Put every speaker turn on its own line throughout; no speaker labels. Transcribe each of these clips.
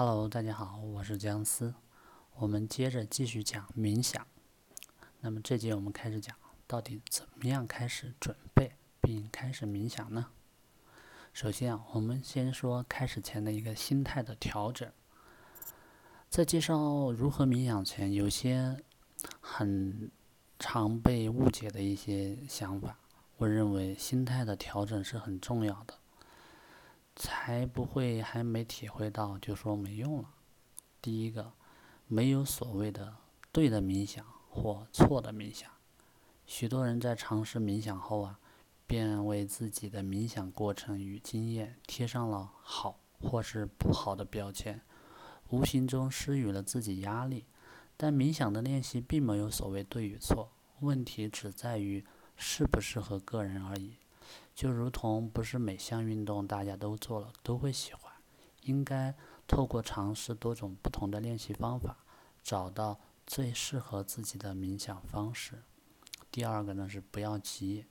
Hello，大家好，我是姜思。我们接着继续讲冥想。那么这节我们开始讲，到底怎么样开始准备并开始冥想呢？首先啊，我们先说开始前的一个心态的调整。在介绍如何冥想前，有些很常被误解的一些想法，我认为心态的调整是很重要的。才不会还没体会到就说没用了。第一个，没有所谓的对的冥想或错的冥想。许多人在尝试冥想后啊，便为自己的冥想过程与经验贴上了好或是不好的标签，无形中施予了自己压力。但冥想的练习并没有所谓对与错，问题只在于适不适合个人而已。就如同不是每项运动大家都做了都会喜欢，应该透过尝试多种不同的练习方法，找到最适合自己的冥想方式。第二个呢是不要急，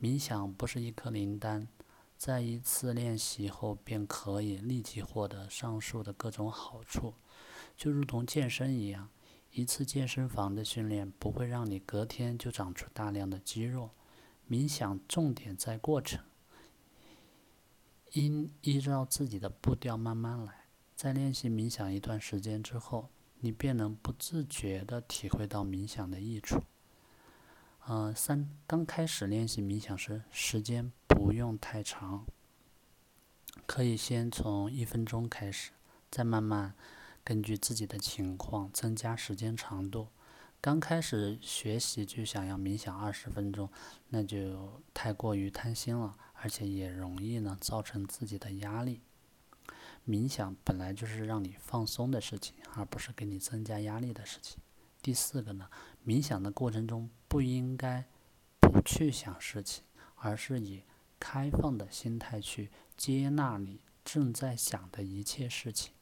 冥想不是一颗灵丹，在一次练习后便可以立即获得上述的各种好处，就如同健身一样，一次健身房的训练不会让你隔天就长出大量的肌肉。冥想重点在过程，应依照自己的步调慢慢来。在练习冥想一段时间之后，你便能不自觉地体会到冥想的益处。呃，三，刚开始练习冥想时，时间不用太长，可以先从一分钟开始，再慢慢根据自己的情况增加时间长度。刚开始学习就想要冥想二十分钟，那就太过于贪心了，而且也容易呢造成自己的压力。冥想本来就是让你放松的事情，而不是给你增加压力的事情。第四个呢，冥想的过程中不应该不去想事情，而是以开放的心态去接纳你正在想的一切事情，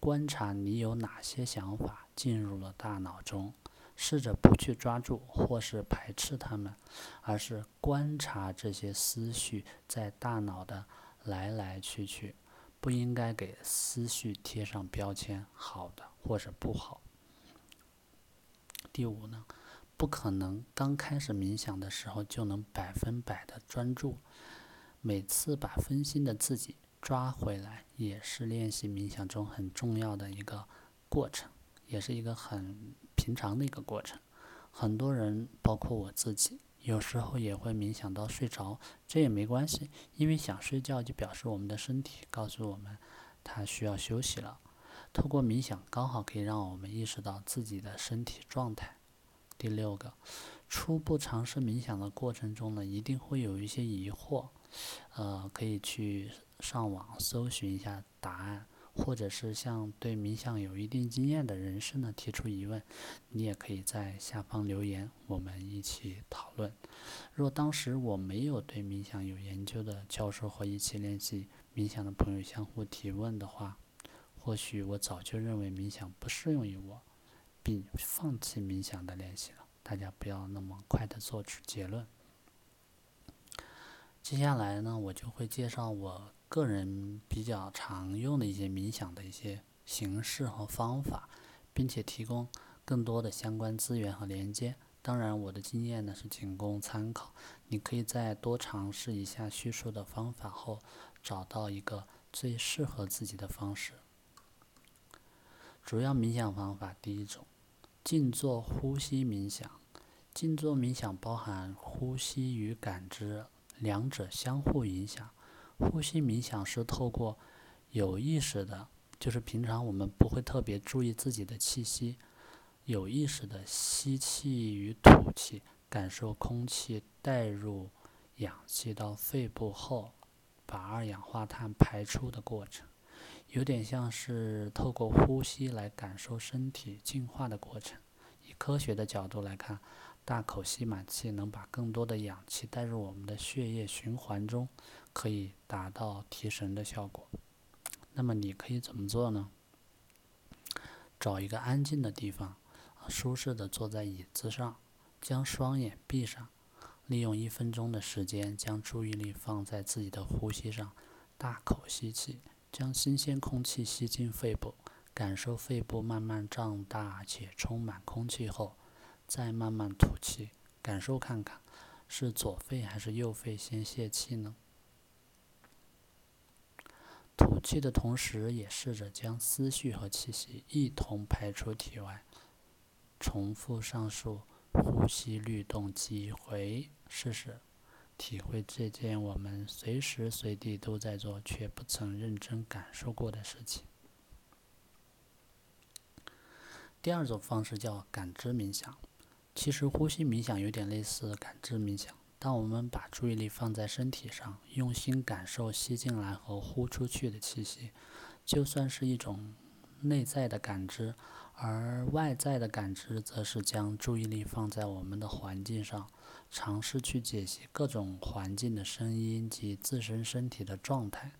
观察你有哪些想法进入了大脑中。试着不去抓住或是排斥他们，而是观察这些思绪在大脑的来来去去，不应该给思绪贴上标签，好的或者不好。第五呢，不可能刚开始冥想的时候就能百分百的专注，每次把分心的自己抓回来，也是练习冥想中很重要的一个过程，也是一个很。平常的一个过程，很多人，包括我自己，有时候也会冥想到睡着，这也没关系，因为想睡觉就表示我们的身体告诉我们，它需要休息了。透过冥想，刚好可以让我们意识到自己的身体状态。第六个，初步尝试冥想的过程中呢，一定会有一些疑惑，呃，可以去上网搜寻一下答案。或者是向对冥想有一定经验的人士呢提出疑问，你也可以在下方留言，我们一起讨论。若当时我没有对冥想有研究的教授和一起练习冥想的朋友相互提问的话，或许我早就认为冥想不适用于我，并放弃冥想的练习了。大家不要那么快的做出结论。接下来呢，我就会介绍我。个人比较常用的一些冥想的一些形式和方法，并且提供更多的相关资源和连接。当然，我的经验呢是仅供参考，你可以在多尝试一下叙述的方法后，找到一个最适合自己的方式。主要冥想方法第一种，静坐呼吸冥想。静坐冥想包含呼吸与感知，两者相互影响。呼吸冥想是透过有意识的，就是平常我们不会特别注意自己的气息，有意识的吸气与吐气，感受空气带入氧气到肺部后，把二氧化碳排出的过程，有点像是透过呼吸来感受身体净化的过程。以科学的角度来看，大口吸满气能把更多的氧气带入我们的血液循环中。可以达到提神的效果。那么你可以怎么做呢？找一个安静的地方，舒适的坐在椅子上，将双眼闭上，利用一分钟的时间，将注意力放在自己的呼吸上，大口吸气，将新鲜空气吸进肺部，感受肺部慢慢胀大且充满空气后，再慢慢吐气，感受看看是左肺还是右肺先泄气呢？吐气的同时，也试着将思绪和气息一同排出体外。重复上述呼吸律动几回，试试体会这件我们随时随地都在做却不曾认真感受过的事情。第二种方式叫感知冥想，其实呼吸冥想有点类似感知冥想。当我们把注意力放在身体上，用心感受吸进来和呼出去的气息，就算是一种内在的感知；而外在的感知，则是将注意力放在我们的环境上，尝试去解析各种环境的声音及自身身体的状态。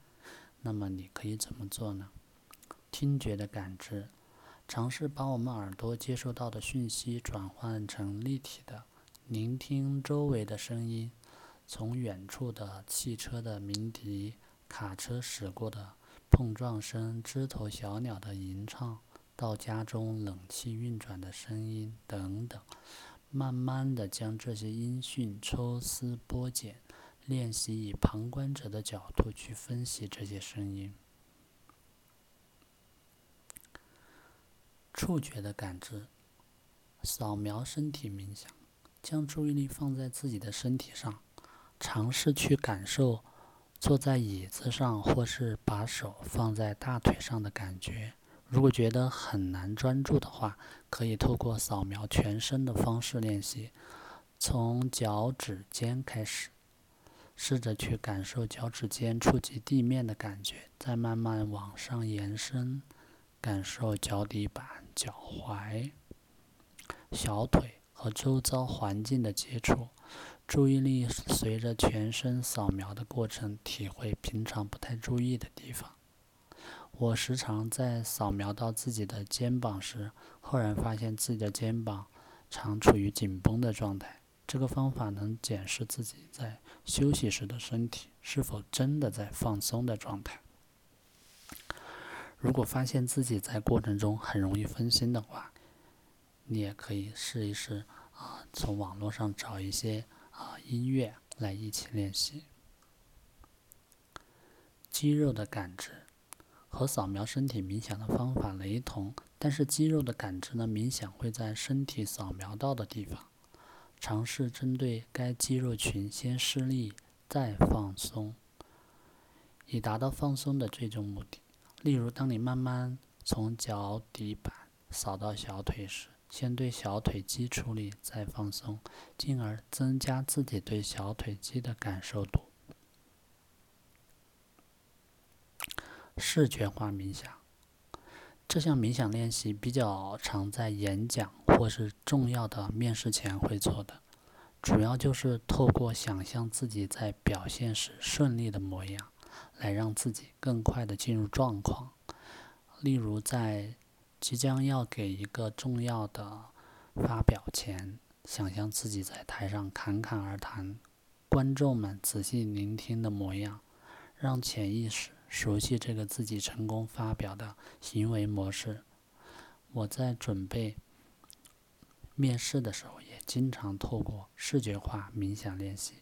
那么，你可以怎么做呢？听觉的感知，尝试把我们耳朵接收到的讯息转换成立体的。聆听周围的声音，从远处的汽车的鸣笛、卡车驶过的碰撞声、枝头小鸟的吟唱，到家中冷气运转的声音等等，慢慢的将这些音讯抽丝剥茧，练习以旁观者的角度去分析这些声音。触觉的感知，扫描身体冥想。将注意力放在自己的身体上，尝试去感受坐在椅子上或是把手放在大腿上的感觉。如果觉得很难专注的话，可以透过扫描全身的方式练习，从脚趾尖开始，试着去感受脚趾尖触及地面的感觉，再慢慢往上延伸，感受脚底板、脚踝、小腿。和周遭环境的接触，注意力随着全身扫描的过程，体会平常不太注意的地方。我时常在扫描到自己的肩膀时，赫然发现自己的肩膀常处于紧绷的状态。这个方法能检视自己在休息时的身体是否真的在放松的状态。如果发现自己在过程中很容易分心的话，你也可以试一试啊，从网络上找一些啊音乐来一起练习。肌肉的感知和扫描身体冥想的方法雷同，但是肌肉的感知呢，冥想会在身体扫描到的地方，尝试针对该肌肉群先施力再放松，以达到放松的最终目的。例如，当你慢慢从脚底板扫到小腿时。先对小腿肌处理，再放松，进而增加自己对小腿肌的感受度。视觉化冥想，这项冥想练习比较常在演讲或是重要的面试前会做的，主要就是透过想象自己在表现时顺利的模样，来让自己更快的进入状况。例如在。即将要给一个重要的发表前，想象自己在台上侃侃而谈，观众们仔细聆听的模样，让潜意识熟悉这个自己成功发表的行为模式。我在准备面试的时候，也经常透过视觉化冥想练习，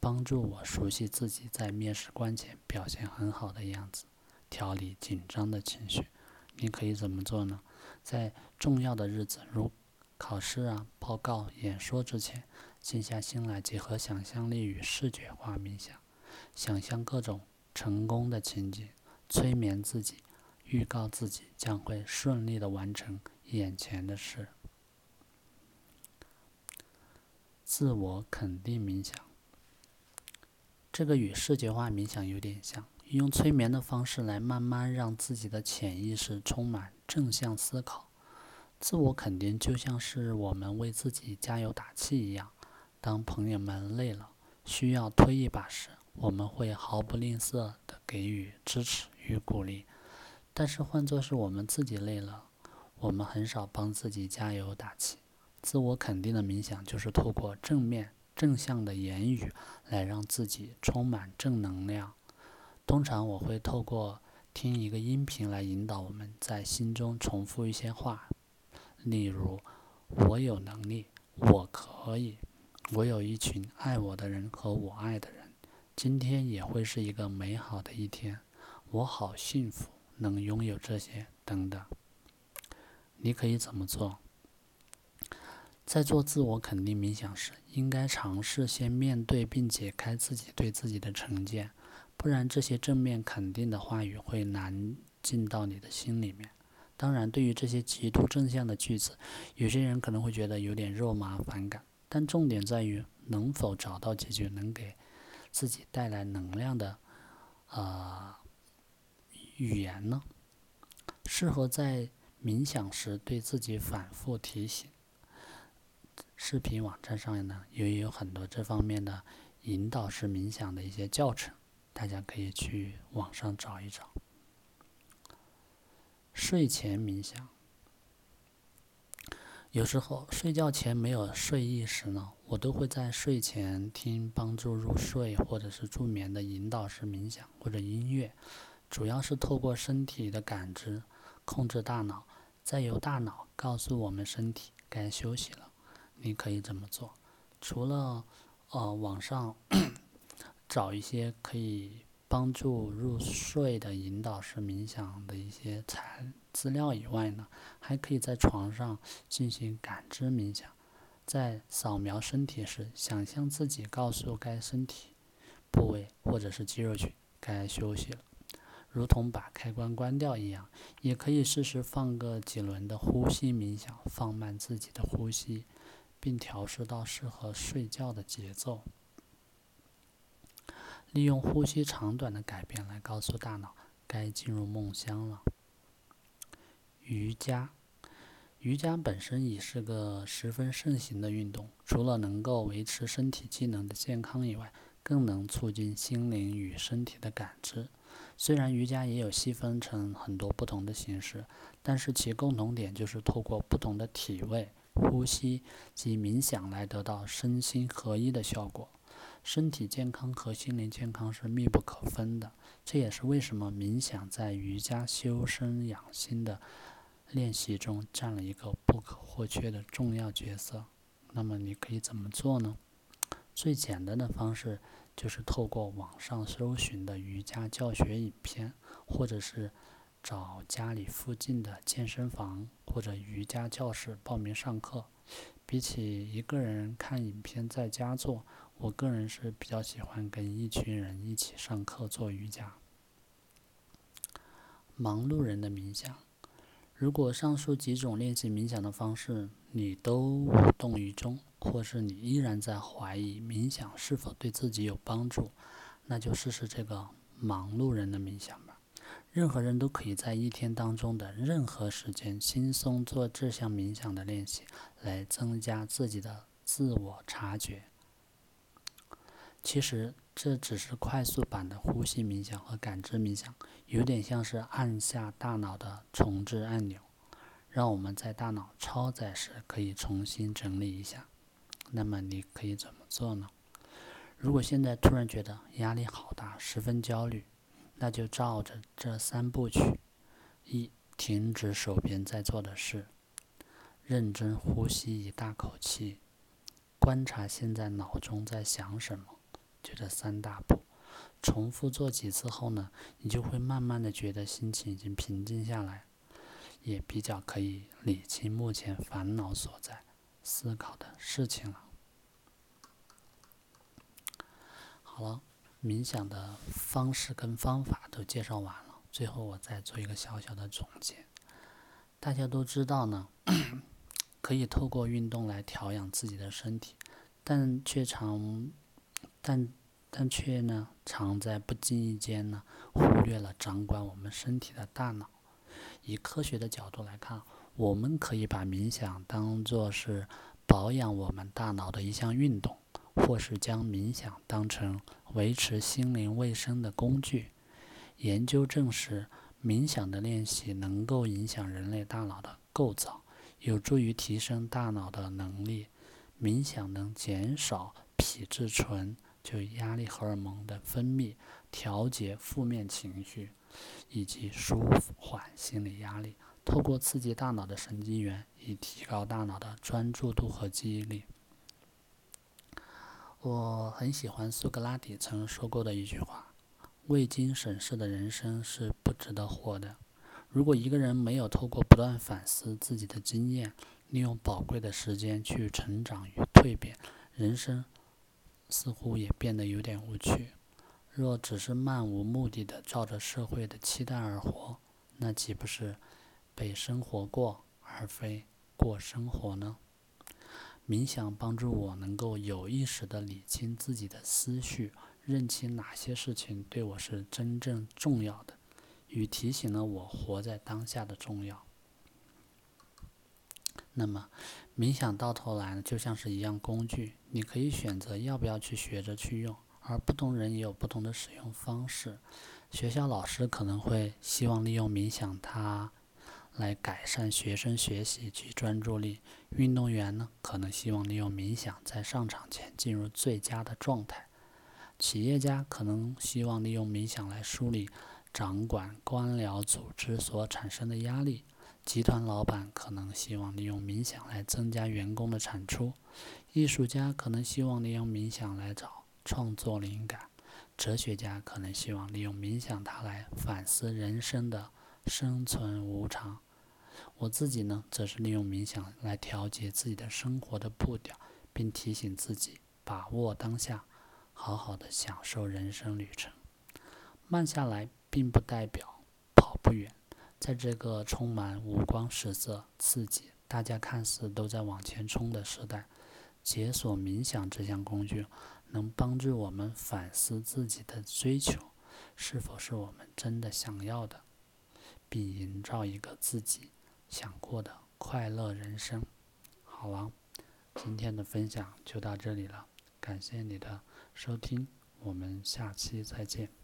帮助我熟悉自己在面试官前表现很好的样子，调理紧张的情绪。你可以怎么做呢？在重要的日子，如考试啊、报告、演说之前，静下心来，结合想象力与视觉化冥想，想象各种成功的情景，催眠自己，预告自己将会顺利的完成眼前的事。自我肯定冥想，这个与视觉化冥想有点像。用催眠的方式来慢慢让自己的潜意识充满正向思考，自我肯定就像是我们为自己加油打气一样。当朋友们累了，需要推一把时，我们会毫不吝啬地给予支持与鼓励。但是换作是我们自己累了，我们很少帮自己加油打气。自我肯定的冥想就是透过正面、正向的言语来让自己充满正能量。通常我会透过听一个音频来引导我们在心中重复一些话，例如“我有能力”“我可以”“我有一群爱我的人和我爱的人”“今天也会是一个美好的一天”“我好幸福能拥有这些”等等。你可以怎么做？在做自我肯定冥想时，应该尝试先面对并解开自己对自己的成见，不然这些正面肯定的话语会难进到你的心里面。当然，对于这些极度正向的句子，有些人可能会觉得有点肉麻反感，但重点在于能否找到解决能给自己带来能量的呃语言呢？适合在。冥想时对自己反复提醒。视频网站上呢，也有很多这方面的引导式冥想的一些教程，大家可以去网上找一找。睡前冥想，有时候睡觉前没有睡意时呢，我都会在睡前听帮助入睡或者是助眠的引导式冥想或者音乐，主要是透过身体的感知控制大脑。再由大脑告诉我们身体该休息了，你可以怎么做。除了呃网上找一些可以帮助入睡的引导式冥想的一些材资料以外呢，还可以在床上进行感知冥想。在扫描身体时，想象自己告诉该身体部位或者是肌肉群该休息了。如同把开关关掉一样，也可以试试放个几轮的呼吸冥想，放慢自己的呼吸，并调试到适合睡觉的节奏。利用呼吸长短的改变来告诉大脑该进入梦乡了。瑜伽，瑜伽本身已是个十分盛行的运动，除了能够维持身体机能的健康以外，更能促进心灵与身体的感知。虽然瑜伽也有细分成很多不同的形式，但是其共同点就是透过不同的体位、呼吸及冥想来得到身心合一的效果。身体健康和心灵健康是密不可分的，这也是为什么冥想在瑜伽修身养心的练习中占了一个不可或缺的重要角色。那么你可以怎么做呢？最简单的方式。就是透过网上搜寻的瑜伽教学影片，或者是找家里附近的健身房或者瑜伽教室报名上课。比起一个人看影片在家做，我个人是比较喜欢跟一群人一起上课做瑜伽。忙碌人的冥想，如果上述几种练习冥想的方式你都无动于衷。或是你依然在怀疑冥想是否对自己有帮助，那就试试这个忙碌人的冥想吧。任何人都可以在一天当中的任何时间轻松做这项冥想的练习，来增加自己的自我察觉。其实这只是快速版的呼吸冥想和感知冥想，有点像是按下大脑的重置按钮，让我们在大脑超载时可以重新整理一下。那么你可以怎么做呢？如果现在突然觉得压力好大，十分焦虑，那就照着这三部曲：一、停止手边在做的事，认真呼吸一大口气，观察现在脑中在想什么。就这三大步，重复做几次后呢，你就会慢慢的觉得心情已经平静下来，也比较可以理清目前烦恼所在。思考的事情了。好了，冥想的方式跟方法都介绍完了，最后我再做一个小小的总结。大家都知道呢，可以透过运动来调养自己的身体，但却常，但但却呢，常在不经意间呢，忽略了掌管我们身体的大脑。以科学的角度来看。我们可以把冥想当作是保养我们大脑的一项运动，或是将冥想当成维持心灵卫生的工具。研究证实，冥想的练习能够影响人类大脑的构造，有助于提升大脑的能力。冥想能减少皮质醇，就压力荷尔蒙的分泌，调节负面情绪，以及舒缓心理压力。透过刺激大脑的神经元，以提高大脑的专注度和记忆力。我很喜欢苏格拉底曾说过的一句话：“未经审视的人生是不值得活的。”如果一个人没有透过不断反思自己的经验，利用宝贵的时间去成长与蜕变，人生似乎也变得有点无趣。若只是漫无目的的照着社会的期待而活，那岂不是被生活过，而非过生活呢？冥想帮助我能够有意识地理清自己的思绪，认清哪些事情对我是真正重要的。与提醒了我活在当下的重要。那么，冥想到头来呢，就像是一样工具，你可以选择要不要去学着去用，而不同人也有不同的使用方式。学校老师可能会希望利用冥想它来改善学生学习及专注力，运动员呢可能希望利用冥想在上场前进入最佳的状态，企业家可能希望利用冥想来梳理。掌管官僚组织所产生的压力，集团老板可能希望利用冥想来增加员工的产出，艺术家可能希望利用冥想来找创作灵感，哲学家可能希望利用冥想它来反思人生的生存无常。我自己呢，则是利用冥想来调节自己的生活的步调，并提醒自己把握当下，好好的享受人生旅程，慢下来。并不代表跑不远。在这个充满五光十色、刺激、大家看似都在往前冲的时代，解锁冥想这项工具，能帮助我们反思自己的追求是否是我们真的想要的，并营造一个自己想过的快乐人生。好了，今天的分享就到这里了，感谢你的收听，我们下期再见。